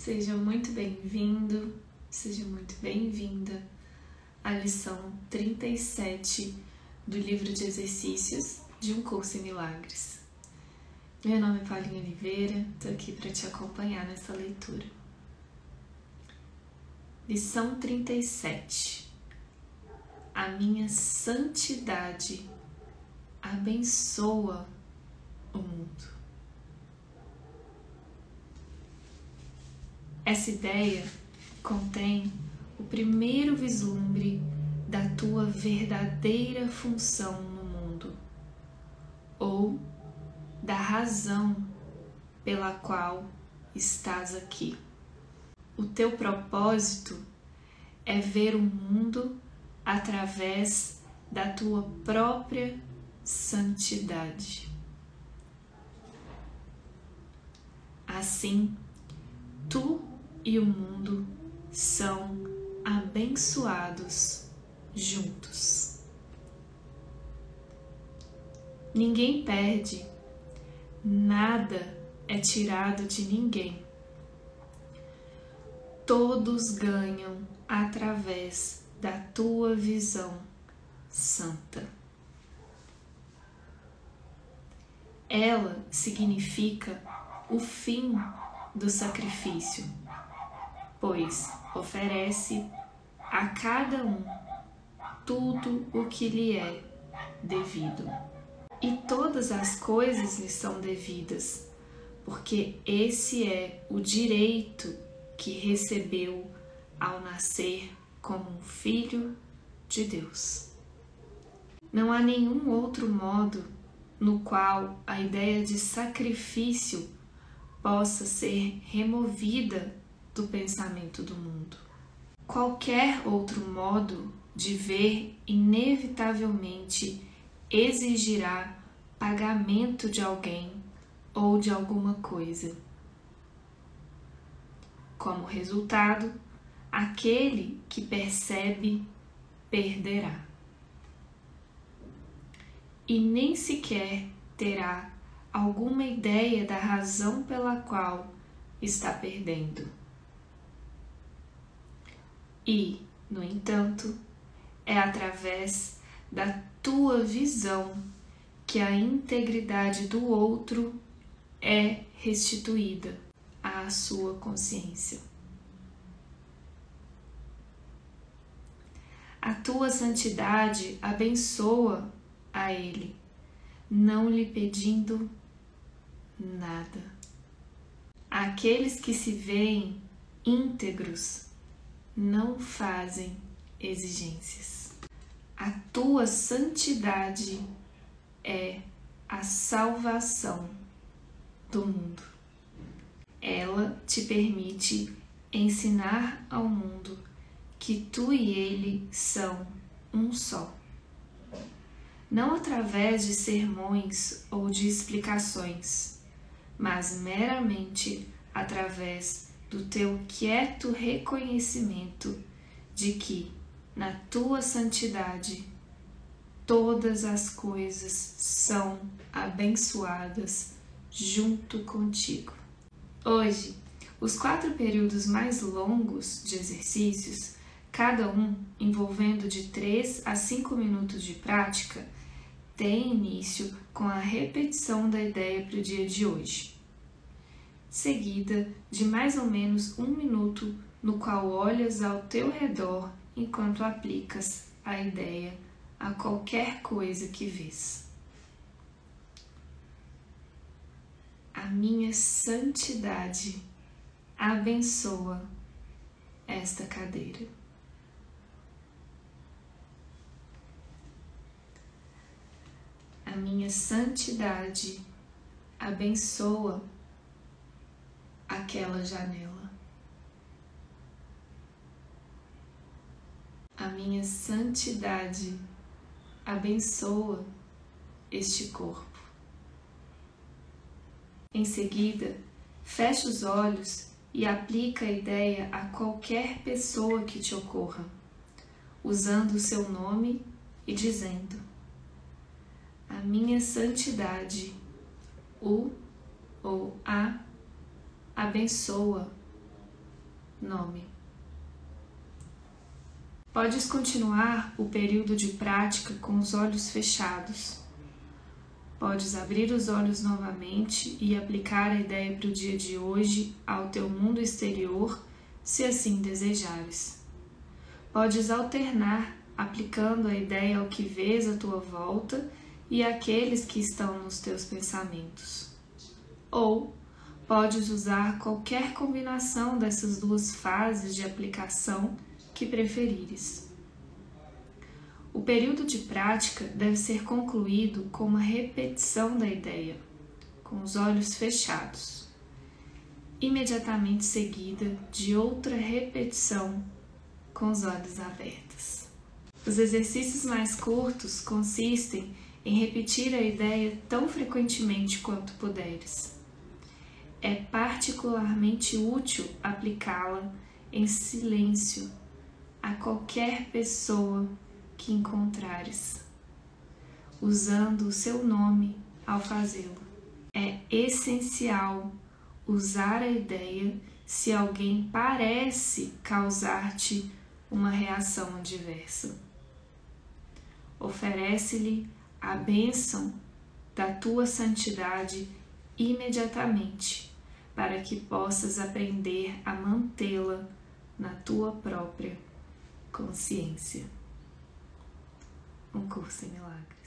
Seja muito bem-vindo, seja muito bem-vinda à lição 37 do livro de exercícios de um curso em milagres. Meu nome é Paulinha Oliveira, estou aqui para te acompanhar nessa leitura. Lição 37 A minha santidade abençoa o mundo. Essa ideia contém o primeiro vislumbre da tua verdadeira função no mundo, ou da razão pela qual estás aqui. O teu propósito é ver o mundo através da tua própria santidade. Assim, tu e o mundo são abençoados juntos. Ninguém perde, nada é tirado de ninguém. Todos ganham através da tua visão santa. Ela significa o fim do sacrifício pois oferece a cada um tudo o que lhe é devido. E todas as coisas lhe são devidas, porque esse é o direito que recebeu ao nascer como um filho de Deus. Não há nenhum outro modo no qual a ideia de sacrifício possa ser removida do pensamento do mundo. Qualquer outro modo de ver inevitavelmente exigirá pagamento de alguém ou de alguma coisa. Como resultado, aquele que percebe perderá. E nem sequer terá alguma ideia da razão pela qual está perdendo. E, no entanto, é através da tua visão que a integridade do outro é restituída à sua consciência. A tua santidade abençoa a ele, não lhe pedindo nada. Aqueles que se veem íntegros não fazem exigências. A tua santidade é a salvação do mundo. Ela te permite ensinar ao mundo que tu e ele são um só. Não através de sermões ou de explicações, mas meramente através do teu quieto reconhecimento de que, na tua santidade, todas as coisas são abençoadas junto contigo. Hoje, os quatro períodos mais longos de exercícios, cada um envolvendo de 3 a 5 minutos de prática, têm início com a repetição da ideia para o dia de hoje seguida de mais ou menos um minuto no qual olhas ao teu redor enquanto aplicas a ideia a qualquer coisa que vês. A minha santidade abençoa esta cadeira. A minha santidade abençoa aquela janela. A minha santidade abençoa este corpo. Em seguida, fecha os olhos e aplica a ideia a qualquer pessoa que te ocorra, usando o seu nome e dizendo: A minha santidade, o ou a abençoa nome. Podes continuar o período de prática com os olhos fechados. Podes abrir os olhos novamente e aplicar a ideia para o dia de hoje ao teu mundo exterior, se assim desejares. Podes alternar aplicando a ideia ao que vês à tua volta e àqueles que estão nos teus pensamentos. Ou podes usar qualquer combinação dessas duas fases de aplicação que preferires. O período de prática deve ser concluído com uma repetição da ideia, com os olhos fechados, imediatamente seguida de outra repetição com os olhos abertos. Os exercícios mais curtos consistem em repetir a ideia tão frequentemente quanto puderes. É particularmente útil aplicá-la em silêncio a qualquer pessoa que encontrares, usando o seu nome ao fazê-lo. É essencial usar a ideia se alguém parece causar-te uma reação adversa. Oferece-lhe a bênção da tua santidade imediatamente, para que possas aprender a mantê-la na tua própria consciência. Um curso em milagres.